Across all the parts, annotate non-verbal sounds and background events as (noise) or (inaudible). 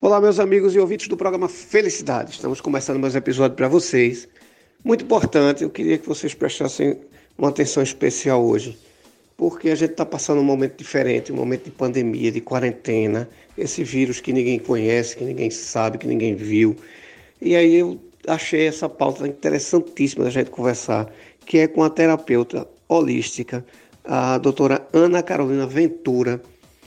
Olá, meus amigos e ouvintes do programa Felicidade. Estamos começando mais um episódio para vocês. Muito importante, eu queria que vocês prestassem uma atenção especial hoje, porque a gente está passando um momento diferente, um momento de pandemia, de quarentena, esse vírus que ninguém conhece, que ninguém sabe, que ninguém viu. E aí eu achei essa pauta interessantíssima da gente conversar, que é com a terapeuta holística, a doutora Ana Carolina Ventura,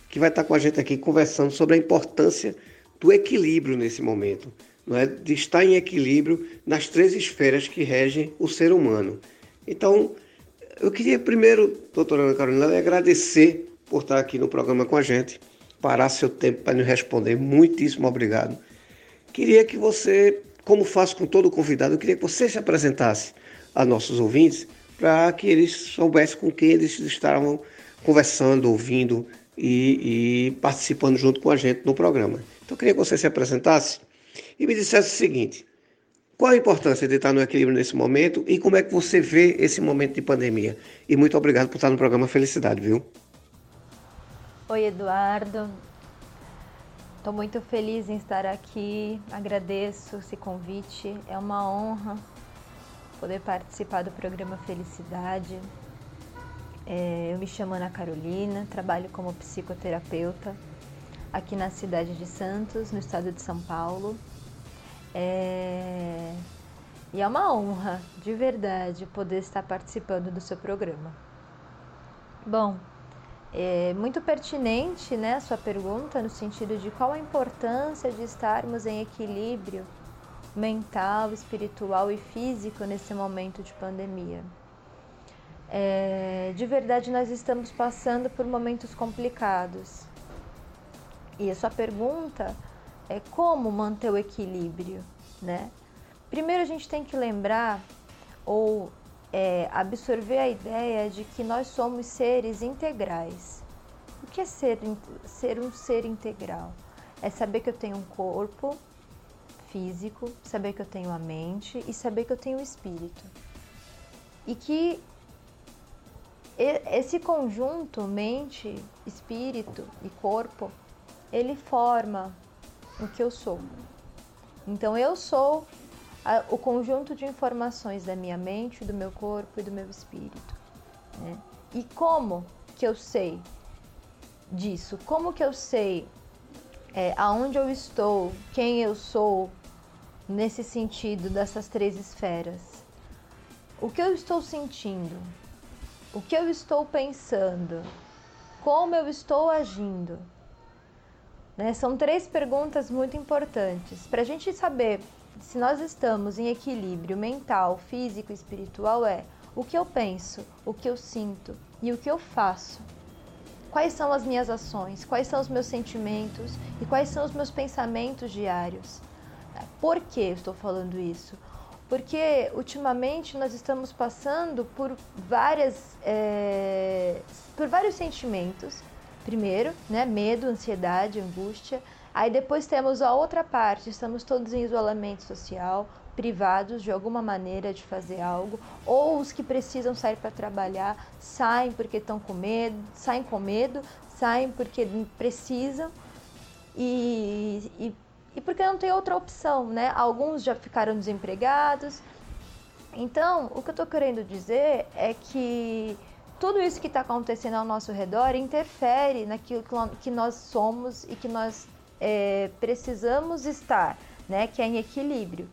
que vai estar com a gente aqui conversando sobre a importância do equilíbrio nesse momento, não é? de estar em equilíbrio nas três esferas que regem o ser humano. Então, eu queria primeiro, doutora Ana Carolina, agradecer por estar aqui no programa com a gente, parar seu tempo para nos responder. Muitíssimo obrigado. Queria que você, como faço com todo convidado, eu queria que você se apresentasse a nossos ouvintes para que eles soubessem com quem eles estavam conversando, ouvindo e, e participando junto com a gente no programa. Então, eu queria que você se apresentasse e me dissesse o seguinte: qual a importância de estar no equilíbrio nesse momento e como é que você vê esse momento de pandemia? E muito obrigado por estar no programa Felicidade, viu? Oi, Eduardo. Estou muito feliz em estar aqui. Agradeço esse convite. É uma honra poder participar do programa Felicidade. É, eu me chamo Ana Carolina, trabalho como psicoterapeuta aqui na cidade de Santos, no estado de São Paulo. É... E é uma honra, de verdade, poder estar participando do seu programa. Bom, é muito pertinente né, a sua pergunta no sentido de qual a importância de estarmos em equilíbrio mental, espiritual e físico nesse momento de pandemia. É, de verdade, nós estamos passando por momentos complicados e a sua pergunta é como manter o equilíbrio, né? Primeiro a gente tem que lembrar ou é, absorver a ideia de que nós somos seres integrais. O que é ser, ser um ser integral? É saber que eu tenho um corpo físico, saber que eu tenho a mente e saber que eu tenho o espírito. E que esse conjunto, mente, espírito e corpo, ele forma o que eu sou. Então eu sou a, o conjunto de informações da minha mente, do meu corpo e do meu espírito. Né? E como que eu sei disso? Como que eu sei é, aonde eu estou, quem eu sou nesse sentido dessas três esferas? O que eu estou sentindo? O que eu estou pensando? Como eu estou agindo? Né? São três perguntas muito importantes. Para a gente saber se nós estamos em equilíbrio mental, físico e espiritual, é o que eu penso, o que eu sinto e o que eu faço. Quais são as minhas ações, quais são os meus sentimentos e quais são os meus pensamentos diários. Por que estou falando isso? Porque ultimamente nós estamos passando por várias é, por vários sentimentos primeiro, né? Medo, ansiedade, angústia. Aí depois temos a outra parte, estamos todos em isolamento social, privados de alguma maneira de fazer algo, ou os que precisam sair para trabalhar saem porque estão com medo, saem com medo, saem porque precisam e, e, e porque não tem outra opção, né? Alguns já ficaram desempregados. Então, o que eu estou querendo dizer é que tudo isso que está acontecendo ao nosso redor interfere naquilo que nós somos e que nós é, precisamos estar, né? Que é em equilíbrio.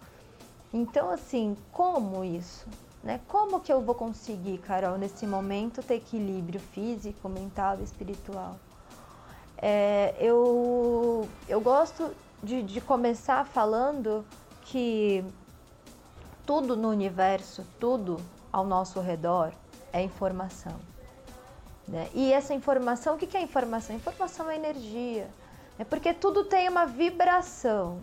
Então, assim, como isso? Né? Como que eu vou conseguir, Carol, nesse momento, ter equilíbrio físico, mental e espiritual? É, eu, eu gosto de, de começar falando que tudo no universo, tudo ao nosso redor, é informação. Né? E essa informação, o que é informação? Informação é energia. É porque tudo tem uma vibração.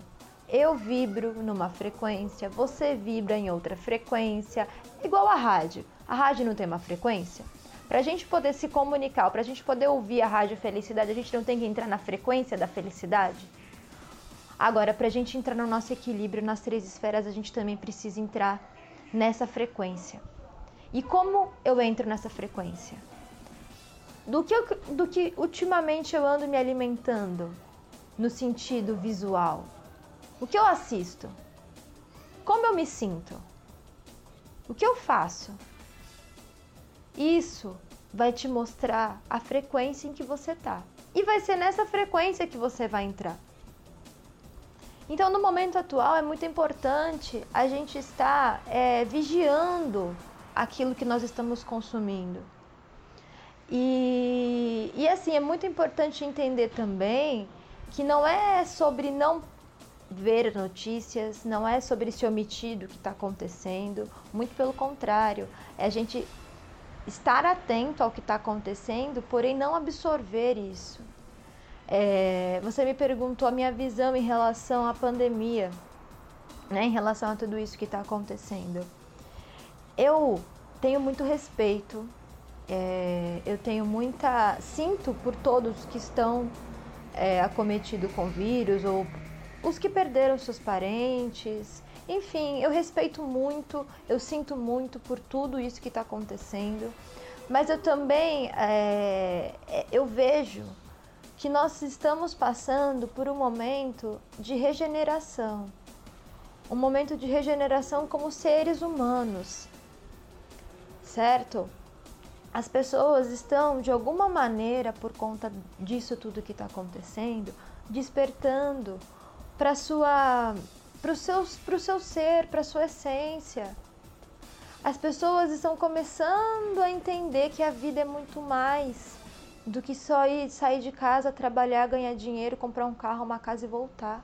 Eu vibro numa frequência, você vibra em outra frequência, igual a rádio. A rádio não tem uma frequência? Para a gente poder se comunicar, para a gente poder ouvir a rádio felicidade, a gente não tem que entrar na frequência da felicidade? Agora, para a gente entrar no nosso equilíbrio nas três esferas, a gente também precisa entrar nessa frequência. E como eu entro nessa frequência? Do que, eu, do que ultimamente eu ando me alimentando? no sentido visual? O que eu assisto? Como eu me sinto? O que eu faço? Isso vai te mostrar a frequência em que você tá. E vai ser nessa frequência que você vai entrar. Então, no momento atual, é muito importante a gente estar é, vigiando aquilo que nós estamos consumindo. E, e assim, é muito importante entender também que não é sobre não ver notícias, não é sobre se omitir do que está acontecendo, muito pelo contrário, é a gente estar atento ao que está acontecendo, porém não absorver isso. É, você me perguntou a minha visão em relação à pandemia, né, em relação a tudo isso que está acontecendo. Eu tenho muito respeito, é, eu tenho muita. Sinto por todos que estão é, acometidos com vírus ou os que perderam seus parentes. Enfim, eu respeito muito, eu sinto muito por tudo isso que está acontecendo, mas eu também é, é, eu vejo que nós estamos passando por um momento de regeneração, um momento de regeneração como seres humanos, certo? As pessoas estão, de alguma maneira, por conta disso tudo que está acontecendo, despertando para sua, para o seu, seu ser, para sua essência. As pessoas estão começando a entender que a vida é muito mais do que só ir sair de casa, trabalhar, ganhar dinheiro, comprar um carro, uma casa e voltar.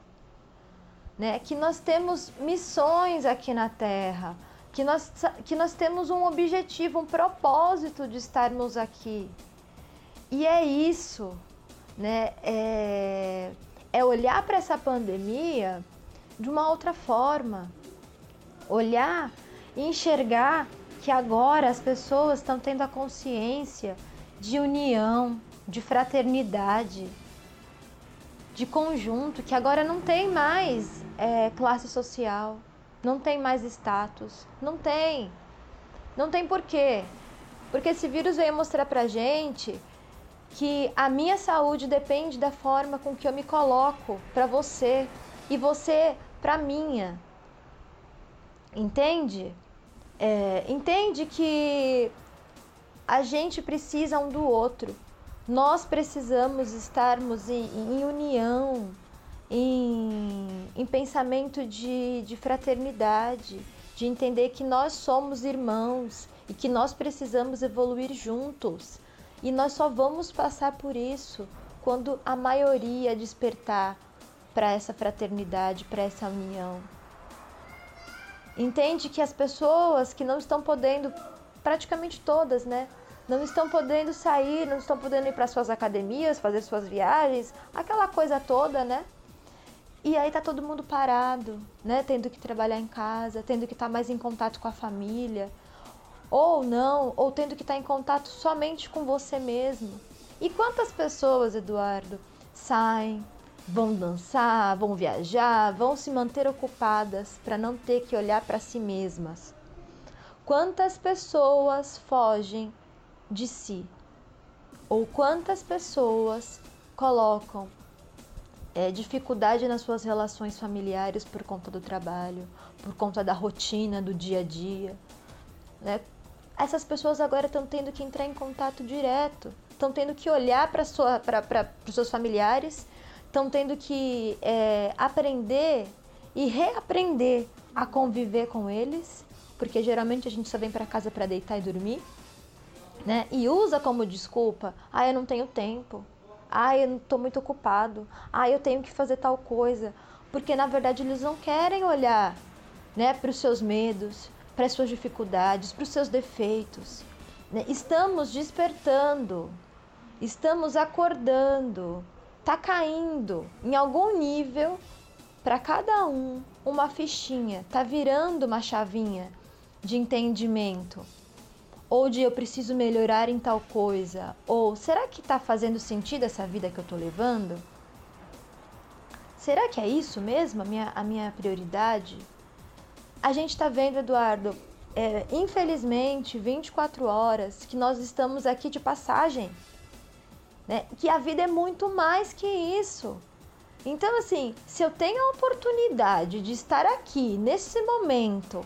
Né? Que nós temos missões aqui na Terra, que nós, que nós temos um objetivo, um propósito de estarmos aqui. E é isso, né? É, é olhar para essa pandemia de uma outra forma. Olhar e enxergar que agora as pessoas estão tendo a consciência de união, de fraternidade, de conjunto, que agora não tem mais é, classe social, não tem mais status, não tem. Não tem porquê. Porque esse vírus veio mostrar pra gente que a minha saúde depende da forma com que eu me coloco para você e você para minha. Entende? É, entende que a gente precisa um do outro. Nós precisamos estarmos em, em união, em, em pensamento de, de fraternidade, de entender que nós somos irmãos e que nós precisamos evoluir juntos. E nós só vamos passar por isso quando a maioria despertar para essa fraternidade, para essa união. Entende que as pessoas que não estão podendo praticamente todas, né? Não estão podendo sair, não estão podendo ir para suas academias, fazer suas viagens, aquela coisa toda, né? E aí tá todo mundo parado, né? Tendo que trabalhar em casa, tendo que estar tá mais em contato com a família, ou não, ou tendo que estar tá em contato somente com você mesmo. E quantas pessoas, Eduardo, saem, vão dançar, vão viajar, vão se manter ocupadas para não ter que olhar para si mesmas? Quantas pessoas fogem de si? Ou quantas pessoas colocam é, dificuldade nas suas relações familiares por conta do trabalho, por conta da rotina do dia a dia? Né? Essas pessoas agora estão tendo que entrar em contato direto, estão tendo que olhar para os seus familiares, estão tendo que é, aprender e reaprender a conviver com eles porque geralmente a gente só vem para casa para deitar e dormir, né? E usa como desculpa: "Ah, eu não tenho tempo. Ah, eu estou muito ocupado. Ah, eu tenho que fazer tal coisa". Porque na verdade eles não querem olhar, né, para os seus medos, para as suas dificuldades, para os seus defeitos. Né? Estamos despertando, estamos acordando, tá caindo em algum nível para cada um uma fichinha, tá virando uma chavinha de entendimento, ou de eu preciso melhorar em tal coisa, ou será que está fazendo sentido essa vida que eu estou levando? Será que é isso mesmo a minha, a minha prioridade? A gente está vendo, Eduardo, é, infelizmente, 24 horas, que nós estamos aqui de passagem. Né? Que a vida é muito mais que isso. Então, assim, se eu tenho a oportunidade de estar aqui nesse momento,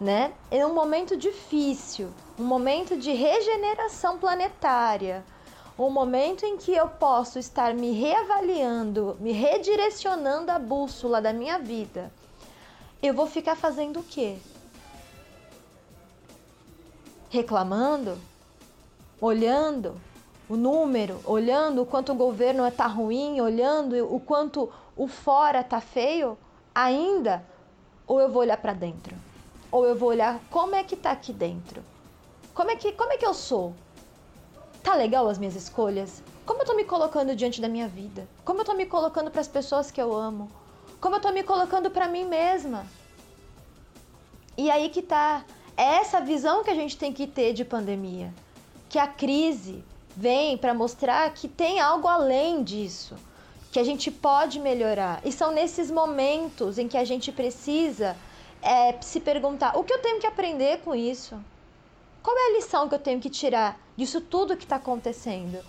né, em um momento difícil, um momento de regeneração planetária, um momento em que eu posso estar me reavaliando, me redirecionando a bússola da minha vida, eu vou ficar fazendo o quê? Reclamando? Olhando? o número, olhando o quanto o governo está ruim, olhando o quanto o fora está feio, ainda, ou eu vou olhar para dentro, ou eu vou olhar como é que está aqui dentro, como é que como é que eu sou, tá legal as minhas escolhas, como eu estou me colocando diante da minha vida, como eu estou me colocando para as pessoas que eu amo, como eu estou me colocando para mim mesma. E aí que tá, é essa visão que a gente tem que ter de pandemia, que a crise vem para mostrar que tem algo além disso, que a gente pode melhorar. E são nesses momentos em que a gente precisa é, se perguntar: o que eu tenho que aprender com isso? Qual é a lição que eu tenho que tirar disso tudo que está acontecendo?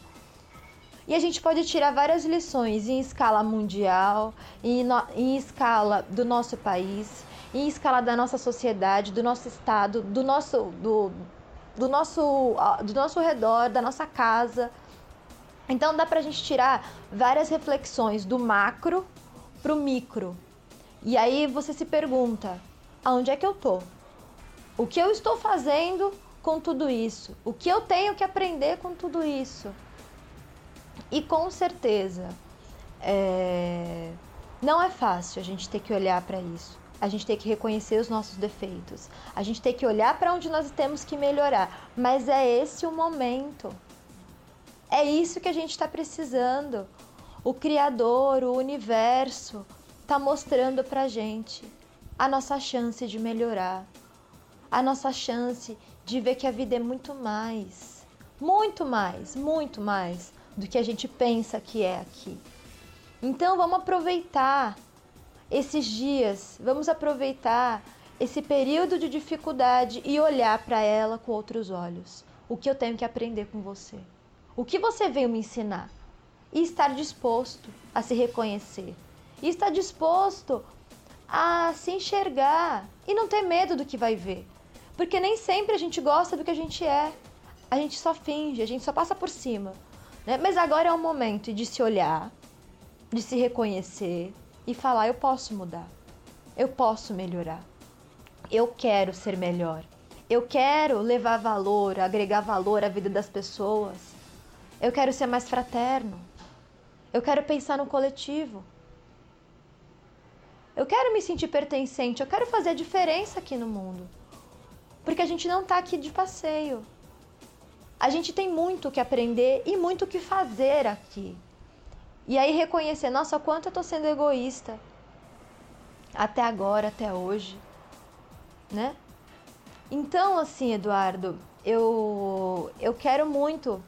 E a gente pode tirar várias lições em escala mundial, em, no, em escala do nosso país, em escala da nossa sociedade, do nosso estado, do nosso, do, do nosso, do nosso redor, da nossa casa. Então dá pra gente tirar várias reflexões do macro pro micro. E aí você se pergunta: aonde é que eu tô? O que eu estou fazendo com tudo isso? O que eu tenho que aprender com tudo isso? E com certeza, é... não é fácil a gente ter que olhar para isso a gente tem que reconhecer os nossos defeitos, a gente tem que olhar para onde nós temos que melhorar, mas é esse o momento. É isso que a gente está precisando. O Criador, o universo, está mostrando para gente a nossa chance de melhorar, a nossa chance de ver que a vida é muito mais, muito mais, muito mais do que a gente pensa que é aqui. Então vamos aproveitar esses dias, vamos aproveitar esse período de dificuldade e olhar para ela com outros olhos. O que eu tenho que aprender com você? O que você veio me ensinar? E estar disposto a se reconhecer. E estar disposto a se enxergar e não ter medo do que vai ver. Porque nem sempre a gente gosta do que a gente é. A gente só finge, a gente só passa por cima. Né? Mas agora é o momento de se olhar, de se reconhecer, e falar: eu posso mudar, eu posso melhorar, eu quero ser melhor, eu quero levar valor, agregar valor à vida das pessoas, eu quero ser mais fraterno, eu quero pensar no coletivo. Eu quero me sentir pertencente, eu quero fazer a diferença aqui no mundo. Porque a gente não está aqui de passeio. A gente tem muito o que aprender e muito o que fazer aqui. E aí reconhecer, nossa, quanto eu tô sendo egoísta. Até agora, até hoje, né? Então, assim, Eduardo, eu eu quero muito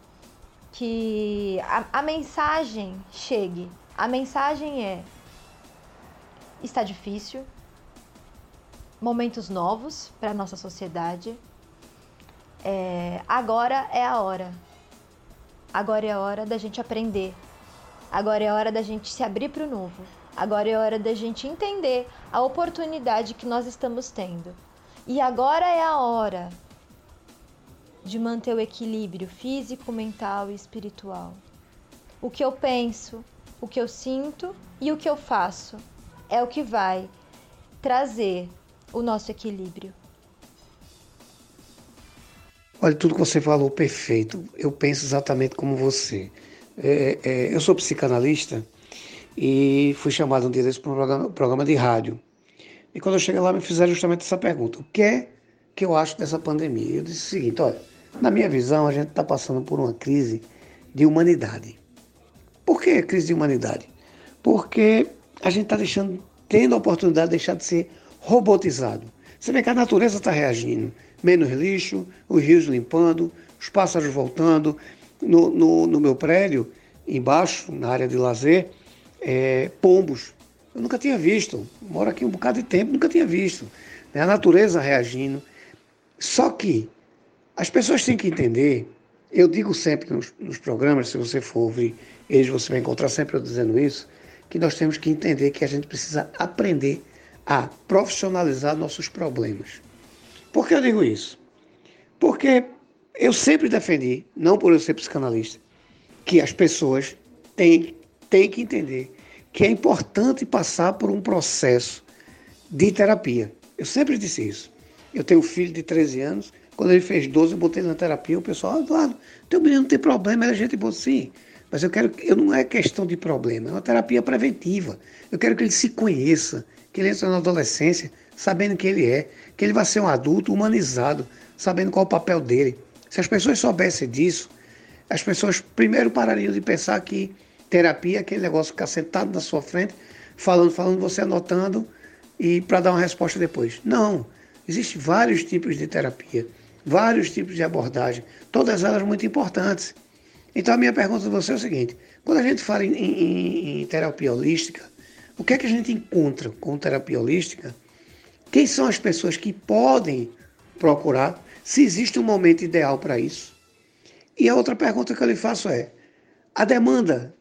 que a, a mensagem chegue. A mensagem é: está difícil, momentos novos para nossa sociedade. É, agora é a hora. Agora é a hora da gente aprender Agora é hora da gente se abrir para o novo. Agora é hora da gente entender a oportunidade que nós estamos tendo. E agora é a hora de manter o equilíbrio físico, mental e espiritual. O que eu penso, o que eu sinto e o que eu faço é o que vai trazer o nosso equilíbrio. Olha, tudo que você falou perfeito. Eu penso exatamente como você. É, é, eu sou psicanalista e fui chamado um dia desse para um programa, programa de rádio. E quando eu cheguei lá, me fizeram justamente essa pergunta: o que é que eu acho dessa pandemia? Eu disse o seguinte: olha, na minha visão, a gente está passando por uma crise de humanidade. Por que crise de humanidade? Porque a gente está deixando, tendo a oportunidade de deixar de ser robotizado. Você vê que a natureza está reagindo. Menos lixo, os rios limpando, os pássaros voltando, no, no, no meu prédio, embaixo, na área de lazer, é, pombos. Eu nunca tinha visto. Moro aqui um bocado de tempo, nunca tinha visto. Né? A natureza reagindo. Só que as pessoas têm que entender, eu digo sempre nos, nos programas, se você for ouvir eles, você vai encontrar sempre eu dizendo isso, que nós temos que entender que a gente precisa aprender a profissionalizar nossos problemas. Por que eu digo isso? Porque eu sempre defendi, não por eu ser psicanalista, que as pessoas têm, têm que entender que é importante passar por um processo de terapia. Eu sempre disse isso. Eu tenho um filho de 13 anos, quando ele fez 12, eu botei na terapia, o pessoal, Eduardo, teu menino não tem problema, era gente boa, sim. Mas eu quero, eu não é questão de problema, é uma terapia preventiva. Eu quero que ele se conheça, que ele entre na adolescência sabendo quem ele é, que ele vai ser um adulto humanizado, sabendo qual é o papel dele. Se as pessoas soubessem disso, as pessoas primeiro parariam de pensar que terapia é aquele negócio ficar sentado na sua frente, falando, falando, você anotando e para dar uma resposta depois. Não. Existem vários tipos de terapia, vários tipos de abordagem, todas elas muito importantes. Então a minha pergunta a você é o seguinte: quando a gente fala em, em, em terapia holística, o que é que a gente encontra com terapia holística? Quem são as pessoas que podem procurar? Se existe um momento ideal para isso? E a outra pergunta que eu lhe faço é: a demanda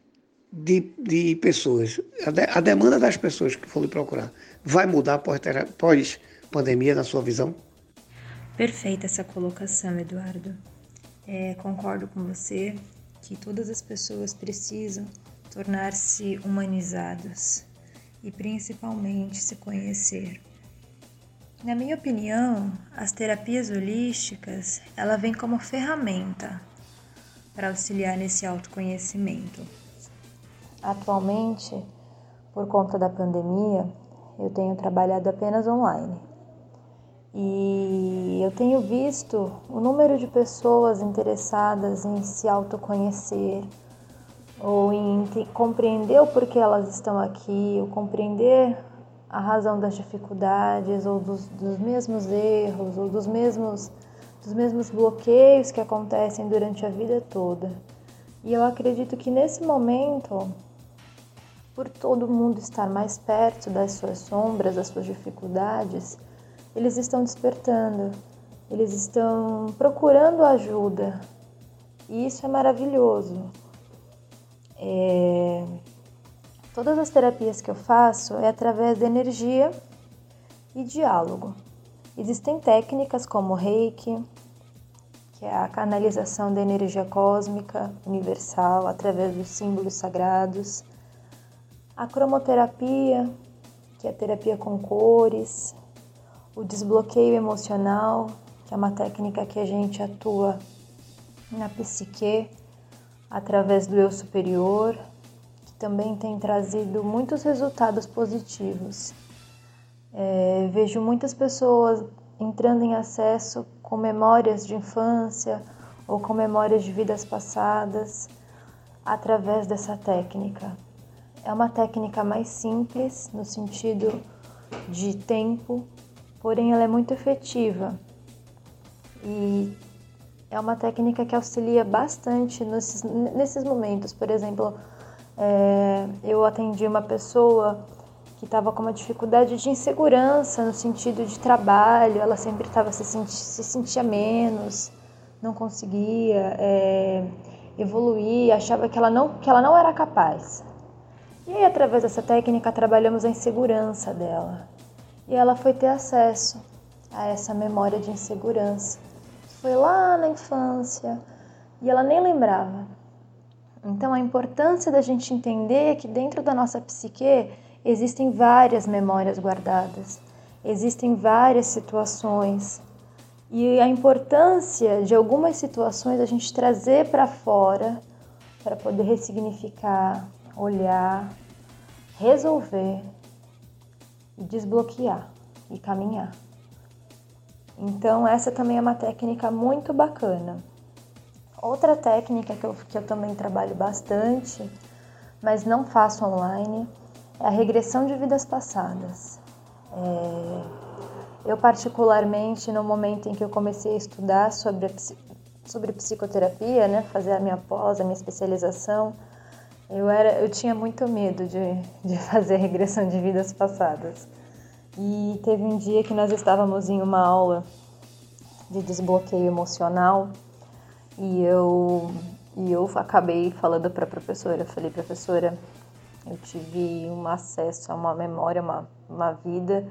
de, de pessoas, a, de, a demanda das pessoas que forem procurar, vai mudar pós pandemia, na sua visão? Perfeita essa colocação, Eduardo. É, concordo com você que todas as pessoas precisam tornar-se humanizadas e principalmente se conhecer. Na minha opinião, as terapias holísticas, ela vem como ferramenta para auxiliar nesse autoconhecimento. Atualmente, por conta da pandemia, eu tenho trabalhado apenas online. E eu tenho visto o número de pessoas interessadas em se autoconhecer ou em compreender o porquê elas estão aqui, ou compreender a razão das dificuldades ou dos, dos mesmos erros ou dos mesmos dos mesmos bloqueios que acontecem durante a vida toda. E eu acredito que nesse momento por todo mundo estar mais perto das suas sombras, das suas dificuldades, eles estão despertando, eles estão procurando ajuda. E isso é maravilhoso. É... Todas as terapias que eu faço é através da energia e diálogo. Existem técnicas como Reiki, que é a canalização da energia cósmica universal através dos símbolos sagrados a cromoterapia, que é a terapia com cores, o desbloqueio emocional, que é uma técnica que a gente atua na psique através do eu superior, que também tem trazido muitos resultados positivos. É, vejo muitas pessoas entrando em acesso com memórias de infância ou com memórias de vidas passadas através dessa técnica. É uma técnica mais simples no sentido de tempo, porém ela é muito efetiva e é uma técnica que auxilia bastante nesses, nesses momentos. Por exemplo, é, eu atendi uma pessoa que estava com uma dificuldade de insegurança no sentido de trabalho, ela sempre estava se, senti se sentia menos, não conseguia é, evoluir, achava que ela não, que ela não era capaz. E aí, através dessa técnica, trabalhamos a insegurança dela. E ela foi ter acesso a essa memória de insegurança. Foi lá na infância e ela nem lembrava. Então, a importância da gente entender que dentro da nossa psique existem várias memórias guardadas, existem várias situações. E a importância de algumas situações a gente trazer para fora para poder ressignificar, olhar, resolver e desbloquear e caminhar. Então, essa também é uma técnica muito bacana. Outra técnica que eu, que eu também trabalho bastante, mas não faço online, é a regressão de vidas passadas. É, eu, particularmente, no momento em que eu comecei a estudar sobre, a, sobre psicoterapia, né, fazer a minha pós, a minha especialização, eu, era, eu tinha muito medo de, de (laughs) fazer regressão de vidas passadas. E teve um dia que nós estávamos em uma aula de desbloqueio emocional e eu, e eu acabei falando para a professora, falei, professora, Eu tive um acesso a uma memória, uma, uma vida,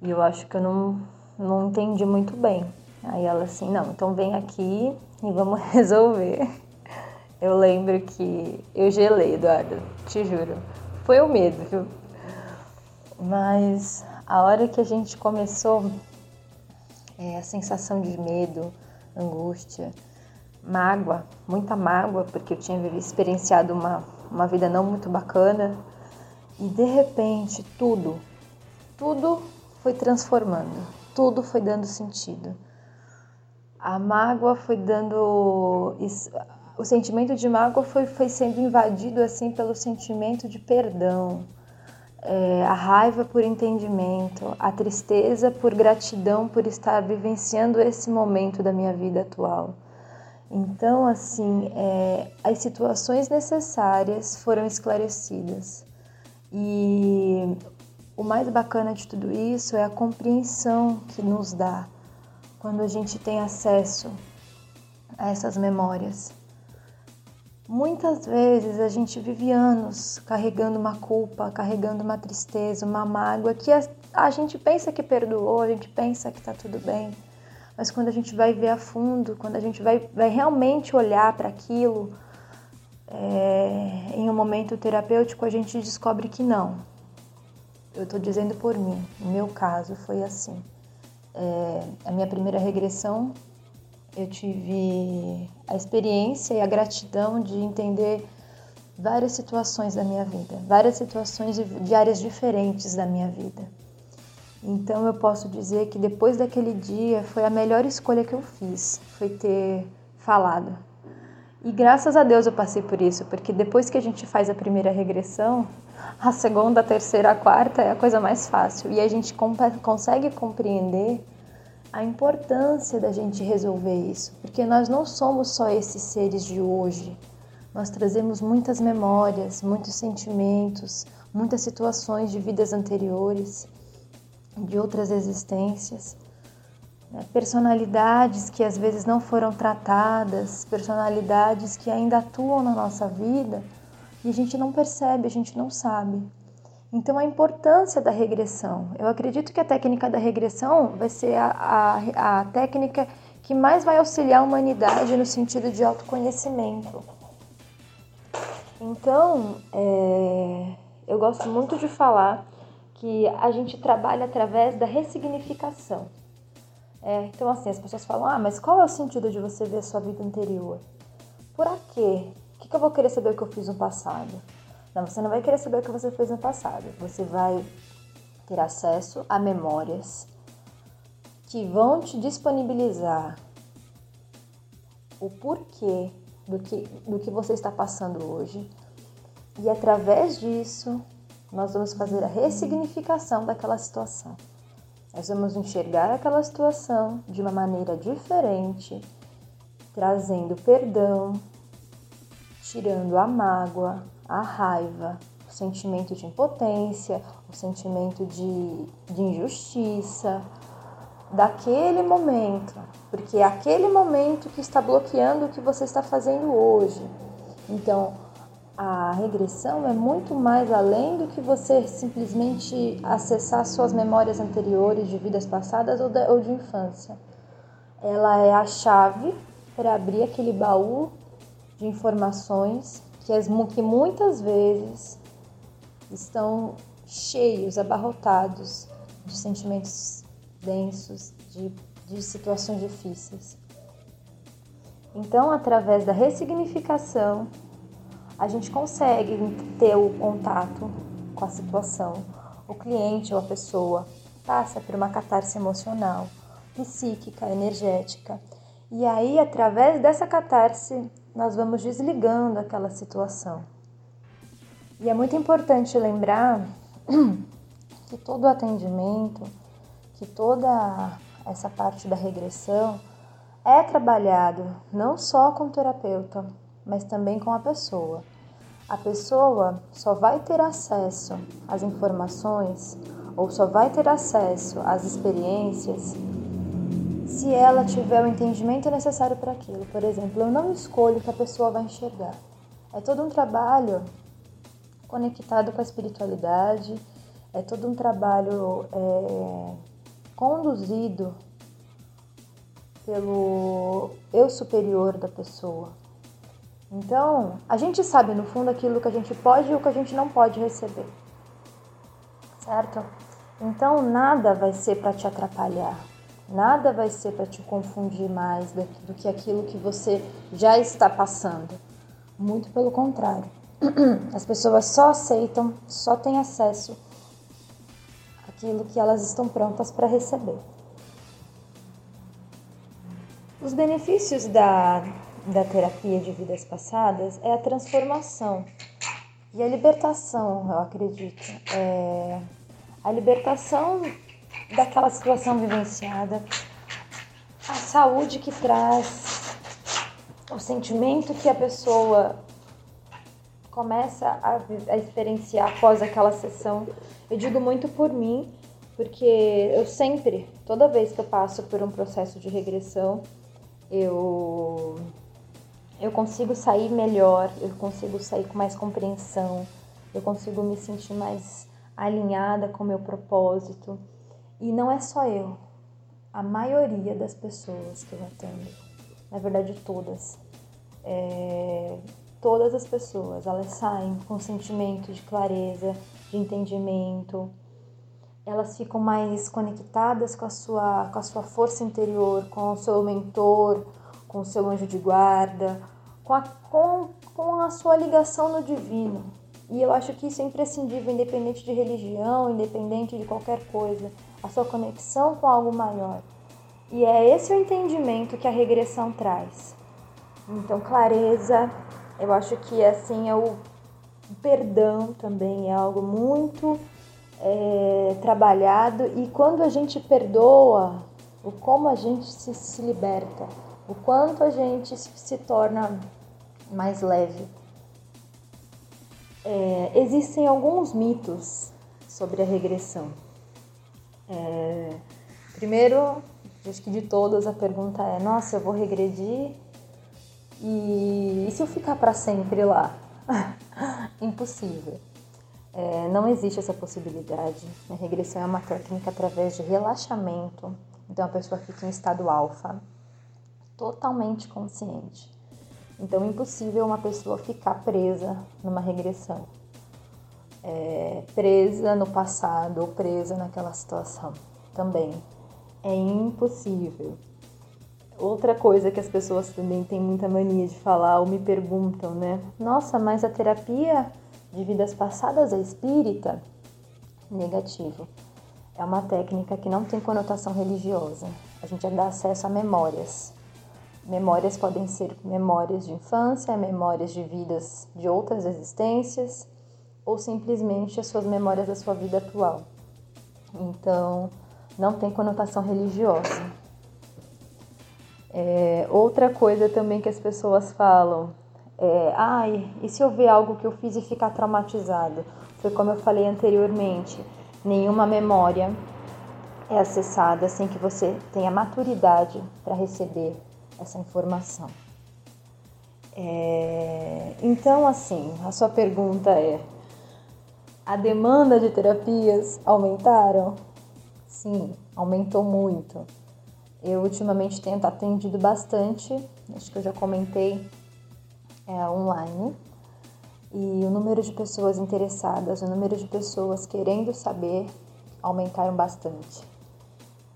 e eu acho que eu não, não entendi muito bem. Aí ela assim, não, então vem aqui e vamos (laughs) resolver. Eu lembro que eu gelei, Eduardo, te juro. Foi o medo, viu? Mas a hora que a gente começou, é, a sensação de medo, angústia, mágoa, muita mágoa, porque eu tinha experienciado uma, uma vida não muito bacana. E de repente, tudo, tudo foi transformando, tudo foi dando sentido. A mágoa foi dando o sentimento de mágoa foi, foi sendo invadido assim pelo sentimento de perdão, é, a raiva por entendimento, a tristeza por gratidão por estar vivenciando esse momento da minha vida atual. Então, assim, é, as situações necessárias foram esclarecidas. E o mais bacana de tudo isso é a compreensão que nos dá quando a gente tem acesso a essas memórias. Muitas vezes a gente vive anos carregando uma culpa, carregando uma tristeza, uma mágoa que a, gente pensa que perdoou, a gente pensa que está tudo bem, mas quando a gente vai ver a fundo, quando a gente vai, vai realmente olhar para aquilo, é, em um momento terapêutico, a gente descobre que não. Eu estou dizendo por mim, no meu caso foi assim. É, a minha primeira regressão eu tive a experiência e a gratidão de entender várias situações da minha vida, várias situações de áreas diferentes da minha vida. Então eu posso dizer que depois daquele dia foi a melhor escolha que eu fiz, foi ter falado. E graças a Deus eu passei por isso, porque depois que a gente faz a primeira regressão, a segunda, a terceira, a quarta é a coisa mais fácil e a gente consegue compreender a importância da gente resolver isso, porque nós não somos só esses seres de hoje. Nós trazemos muitas memórias, muitos sentimentos, muitas situações de vidas anteriores, de outras existências, né? personalidades que às vezes não foram tratadas, personalidades que ainda atuam na nossa vida e a gente não percebe, a gente não sabe. Então, a importância da regressão. Eu acredito que a técnica da regressão vai ser a, a, a técnica que mais vai auxiliar a humanidade no sentido de autoconhecimento. Então, é, eu gosto muito de falar que a gente trabalha através da ressignificação. É, então, assim, as pessoas falam: ah, mas qual é o sentido de você ver a sua vida anterior? Por quê? O que, que eu vou querer saber o que eu fiz no passado? Não, você não vai querer saber o que você fez no passado. Você vai ter acesso a memórias que vão te disponibilizar o porquê do que, do que você está passando hoje. E através disso, nós vamos fazer a ressignificação daquela situação. Nós vamos enxergar aquela situação de uma maneira diferente, trazendo perdão, tirando a mágoa, a raiva, o sentimento de impotência, o sentimento de, de injustiça daquele momento, porque é aquele momento que está bloqueando o que você está fazendo hoje. Então, a regressão é muito mais além do que você simplesmente acessar suas memórias anteriores de vidas passadas ou, ou de infância. Ela é a chave para abrir aquele baú de informações que, as, que muitas vezes estão cheios, abarrotados de sentimentos densos, de, de situações difíceis. Então, através da ressignificação, a gente consegue ter o contato com a situação. O cliente ou a pessoa passa por uma catarse emocional, psíquica, energética. E aí, através dessa catarse, nós vamos desligando aquela situação. E é muito importante lembrar (clears throat) que todo o atendimento, que toda essa parte da regressão é trabalhado não só com o terapeuta, mas também com a pessoa. A pessoa só vai ter acesso às informações ou só vai ter acesso às experiências se ela tiver o entendimento necessário para aquilo. Por exemplo, eu não escolho o que a pessoa vai enxergar. É todo um trabalho conectado com a espiritualidade, é todo um trabalho é, conduzido pelo eu superior da pessoa. Então, a gente sabe no fundo aquilo que a gente pode e o que a gente não pode receber. Certo? Então, nada vai ser para te atrapalhar. Nada vai ser para te confundir mais do que aquilo que você já está passando. Muito pelo contrário. (clears throat) As pessoas só aceitam, só têm acesso àquilo que elas estão prontas para receber. Os benefícios da, da terapia de vidas passadas é a transformação e a libertação, eu acredito. É a libertação daquela situação vivenciada, a saúde que traz, o sentimento que a pessoa começa a, a experienciar após aquela sessão. Eu digo muito por mim, porque eu sempre, toda vez que eu passo por um processo de regressão, eu eu consigo sair melhor, eu consigo sair com mais compreensão, eu consigo me sentir mais alinhada com o meu propósito. E não é só eu, a maioria das pessoas que eu atendo, na verdade todas, é, todas as pessoas, elas saem com sentimento de clareza, de entendimento, elas ficam mais conectadas com a sua, com a sua força interior, com o seu mentor, com o seu anjo de guarda, com a, com, com a sua ligação no divino. E eu acho que isso é imprescindível, independente de religião, independente de qualquer coisa a sua conexão com algo maior. E é esse o entendimento que a regressão traz. Então, clareza, eu acho que assim é o perdão também é algo muito é, trabalhado e quando a gente perdoa, o como a gente se, se liberta, o quanto a gente se torna mais leve. É, existem alguns mitos sobre a regressão. Primeiro, acho que de todas a pergunta é: nossa, eu vou regredir e, e se eu ficar para sempre lá? (laughs) Impossível. É, não existe essa possibilidade. A regressão é uma técnica através de relaxamento. Então a pessoa fica em estado alfa, totalmente consciente. Então impossível uma pessoa ficar presa numa regressão é, presa no passado ou presa naquela situação também. É impossível. Outra coisa que as pessoas também têm muita mania de falar ou me perguntam, né? Nossa, mas a terapia de vidas passadas é espírita? Negativo. É uma técnica que não tem conotação religiosa. A gente dá acesso a memórias. Memórias podem ser memórias de infância, memórias de vidas de outras existências, ou simplesmente as suas memórias da sua vida atual. Então, não tem conotação religiosa. É, outra coisa também que as pessoas falam é: ai, e se eu ver algo que eu fiz e ficar traumatizado? Foi como eu falei anteriormente: nenhuma memória é acessada sem que você tenha maturidade para receber essa informação. É, então, assim, a sua pergunta é: a demanda de terapias aumentaram? Sim, aumentou muito. Eu ultimamente tenho atendido bastante, acho que eu já comentei é, online, e o número de pessoas interessadas, o número de pessoas querendo saber aumentaram bastante.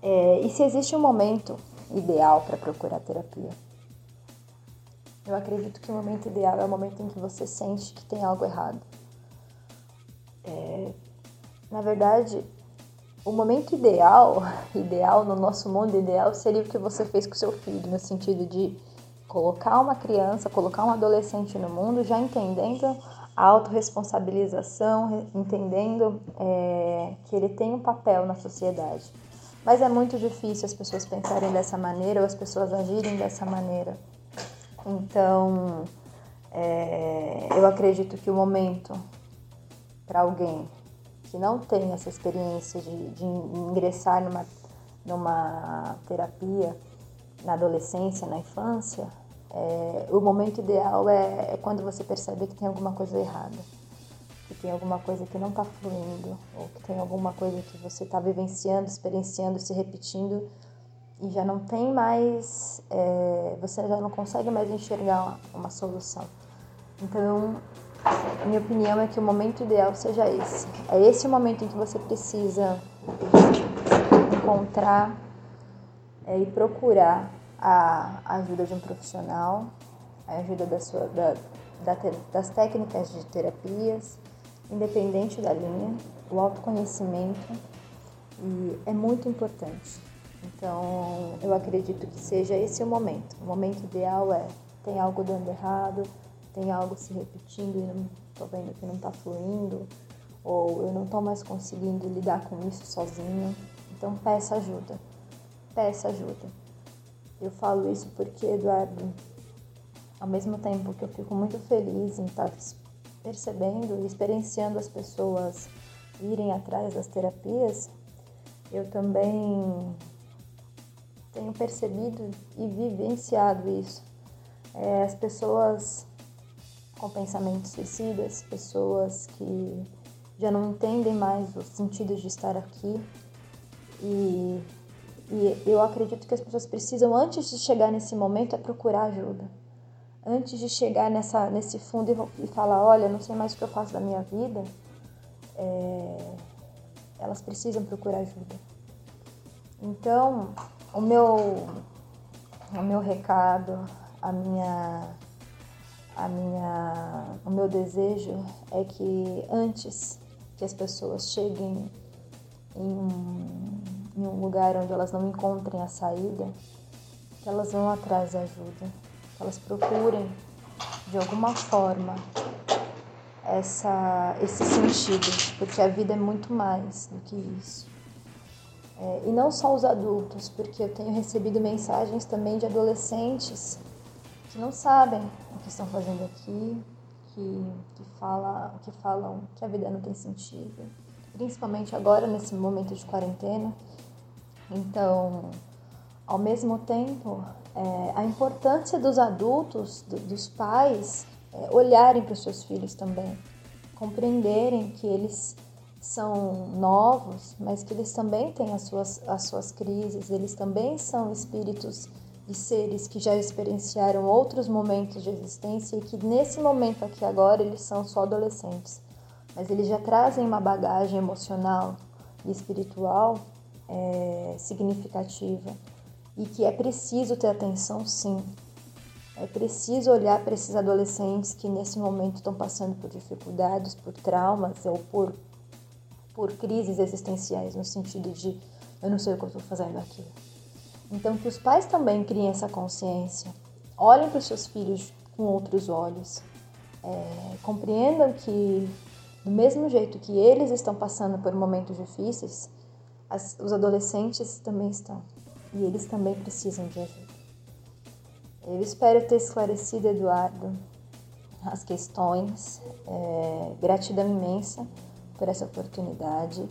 É, e se existe um momento ideal para procurar terapia? Eu acredito que o momento ideal é o momento em que você sente que tem algo errado é, na verdade, o momento ideal, (laughs) ideal no nosso mundo ideal seria o que você fez com seu filho, no sentido de colocar uma criança, colocar um adolescente no mundo, já entendendo a autorresponsabilização, entendendo é, que ele tem um papel na sociedade. Mas é muito difícil as pessoas pensarem dessa maneira ou as pessoas agirem dessa maneira. Então, é, eu acredito que o momento para alguém que não tem essa experiência de, de ingressar numa, numa terapia na adolescência, na infância, é, o momento ideal é, é, quando você percebe que tem alguma coisa errada. que tem alguma coisa que não está fluindo, ou que tem alguma coisa que você está vivenciando, experienciando, se repetindo e já não tem mais, é, você já não consegue mais enxergar uma, uma solução. Então, a minha opinião é que o momento ideal seja esse. É esse o momento em que você precisa encontrar é, e procurar a ajuda de um profissional, a ajuda da sua, da, da, das técnicas de terapias, independente da linha, o autoconhecimento e é muito importante. Então, eu acredito que seja esse o momento. O momento ideal é tem algo dando errado, tem algo se repetindo e não estou vendo que não está fluindo, ou eu não estou mais conseguindo lidar com isso sozinho. Então, peça ajuda. Peça ajuda. Eu falo isso porque, Eduardo, ao mesmo tempo que eu fico muito feliz em estar percebendo e experienciando as pessoas irem atrás das terapias, eu também tenho percebido e vivenciado isso. É, as pessoas com pensamentos suicidas, pessoas que já não entendem mais o sentido de estar aqui. E, e eu acredito que as pessoas precisam, antes de chegar nesse momento, é procurar ajuda. Antes de chegar nessa, nesse fundo e, e falar, olha, não sei mais o que eu faço da minha vida, é, elas precisam procurar ajuda. Então, o meu, o meu recado, a minha, a minha, o meu desejo é que antes que as pessoas cheguem em um, em um lugar onde elas não encontrem a saída, que elas vão atrás da ajuda, que elas procurem de alguma forma essa, esse sentido, porque a vida é muito mais do que isso. É, e não só os adultos, porque eu tenho recebido mensagens também de adolescentes que não sabem que estão fazendo aqui, que, que, fala, que falam que a vida não tem sentido, principalmente agora nesse momento de quarentena. Então, ao mesmo tempo, é, a importância dos adultos, do, dos pais, é, olharem para os seus filhos também, compreenderem que eles são novos, mas que eles também têm as suas, as suas crises, eles também são espíritos e seres que já experienciaram outros momentos de existência e que nesse momento aqui agora eles são só adolescentes, mas eles já trazem uma bagagem emocional e espiritual é, significativa e que é preciso ter atenção sim. É preciso olhar para esses adolescentes que nesse momento estão passando por dificuldades, por traumas ou por por crises existenciais, no sentido de eu não sei o que eu estou fazendo aqui. Então, que os pais também criem essa consciência, olhem para os seus filhos com outros olhos, é, compreendam que, do mesmo jeito que eles estão passando por momentos difíceis, as, os adolescentes também estão e eles também precisam de ajuda. Eu espero ter esclarecido, Eduardo, as questões. É, gratidão imensa por essa oportunidade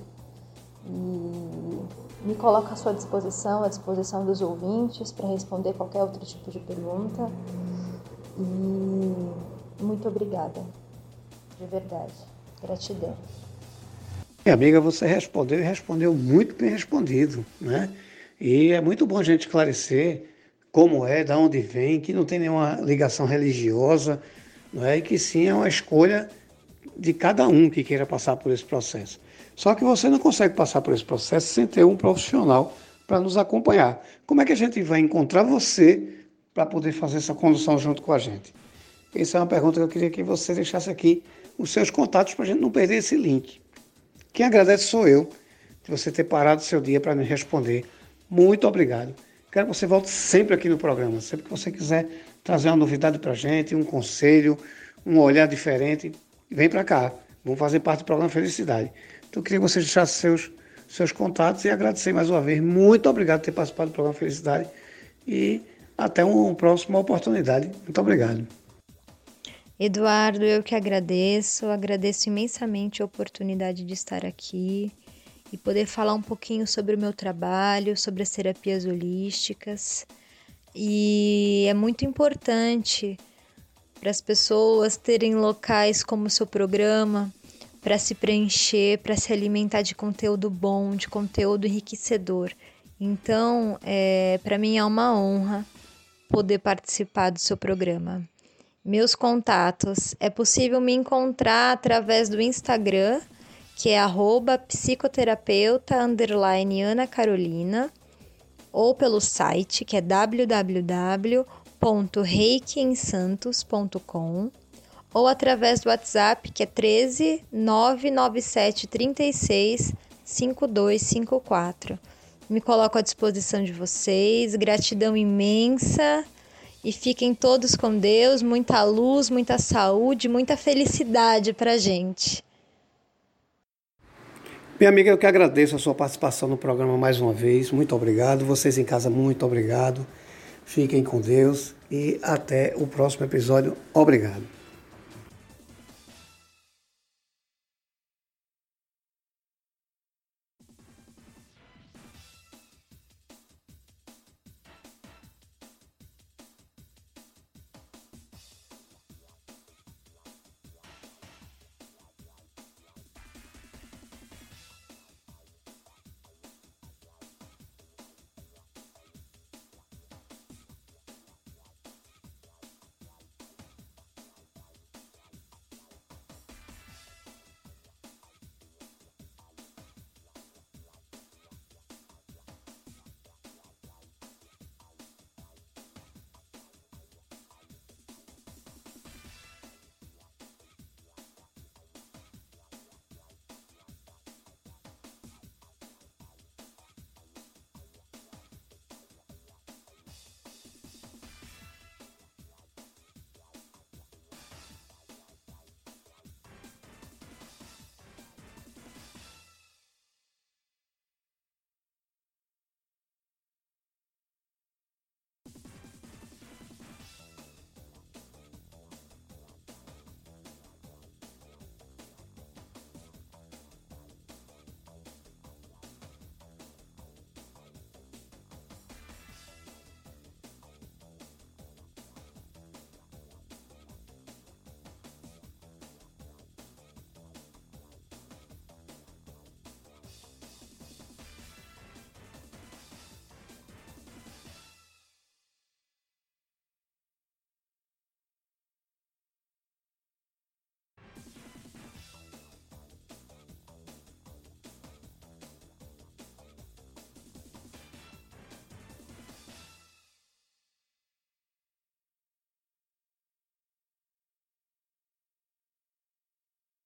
e me coloco à sua disposição, à disposição dos ouvintes para responder qualquer outro tipo de pergunta. E muito obrigada, de verdade. Gratidão. Minha amiga, você respondeu e respondeu muito bem respondido, né? E é muito bom a gente esclarecer como é, de onde vem, que não tem nenhuma ligação religiosa, não é? E que sim é uma escolha de cada um que queira passar por esse processo. Só que você não consegue passar por esse processo sem ter um profissional para nos acompanhar. Como é que a gente vai encontrar você para poder fazer essa condução junto com a gente? Essa é uma pergunta que eu queria que você deixasse aqui os seus contatos para a gente não perder esse link. Quem agradece sou eu, de você ter parado seu dia para me responder. Muito obrigado. Quero que você volte sempre aqui no programa, sempre que você quiser trazer uma novidade para a gente, um conselho, um olhar diferente vem para cá. Vão fazer parte do programa Felicidade. Então eu queria que você deixasse seus, seus contatos e agradecer mais uma vez. Muito obrigado por ter participado do programa Felicidade e até uma próxima oportunidade. Muito obrigado. Eduardo, eu que agradeço, agradeço imensamente a oportunidade de estar aqui e poder falar um pouquinho sobre o meu trabalho, sobre as terapias holísticas. E é muito importante para as pessoas terem locais como o seu programa, para se preencher, para se alimentar de conteúdo bom, de conteúdo enriquecedor. Então, é, para mim é uma honra poder participar do seu programa. Meus contatos, é possível me encontrar através do Instagram, que é psicoterapeuta Ana Carolina, ou pelo site, que é www.reikiemsantos.com ou através do WhatsApp, que é 13 997 36 5254. Me coloco à disposição de vocês, gratidão imensa e fiquem todos com Deus, muita luz, muita saúde, muita felicidade pra gente. Minha amiga, eu que agradeço a sua participação no programa mais uma vez. Muito obrigado. Vocês em casa, muito obrigado. Fiquem com Deus e até o próximo episódio. Obrigado.